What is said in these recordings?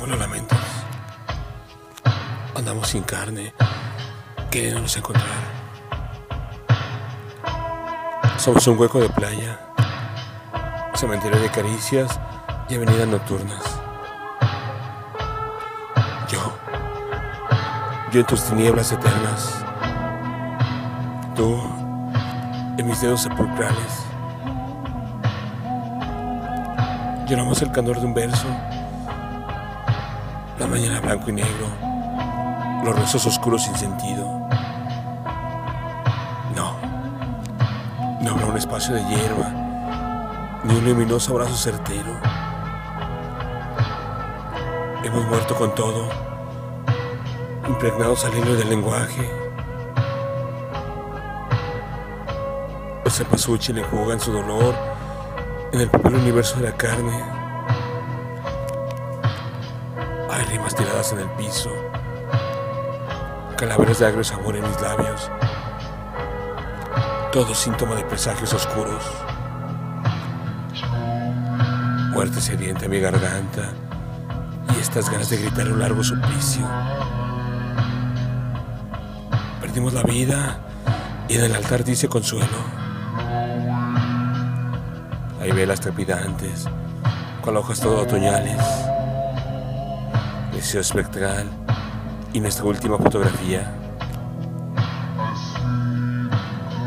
solo lamentos. Andamos sin carne, queriéndonos encontrar. Somos un hueco de playa, cementerio de caricias y avenidas nocturnas. Yo, yo en tus tinieblas eternas, tú en mis dedos sepulcrales. Lloramos el candor de un verso, mañana blanco y negro, los rezos oscuros sin sentido. No, no habrá un espacio de hierba, ni un luminoso abrazo certero. Hemos muerto con todo, impregnados al hilo del lenguaje. El cempasúchil enjuga en su dolor en el papel universo de la carne. Hay rimas tiradas en el piso, calaveras de agrio sabor en mis labios, todo síntoma de presagios oscuros. Muerte sedienta en mi garganta y estas ganas de gritar un largo suplicio. Perdimos la vida y en el altar dice consuelo. Hay velas trepidantes, con hojas todo otoñales. Espectral y nuestra última fotografía.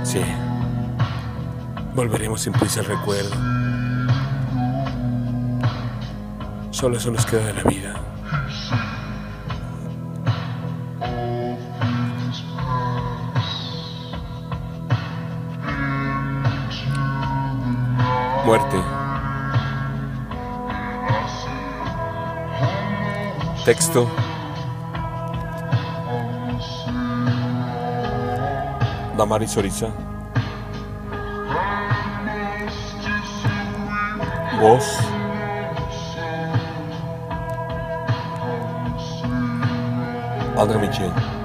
Sí, volveremos sin prisa al recuerdo. Solo eso nos queda de la vida. Muerte. Texto. Da Mari Soriza. Voz. André Michel.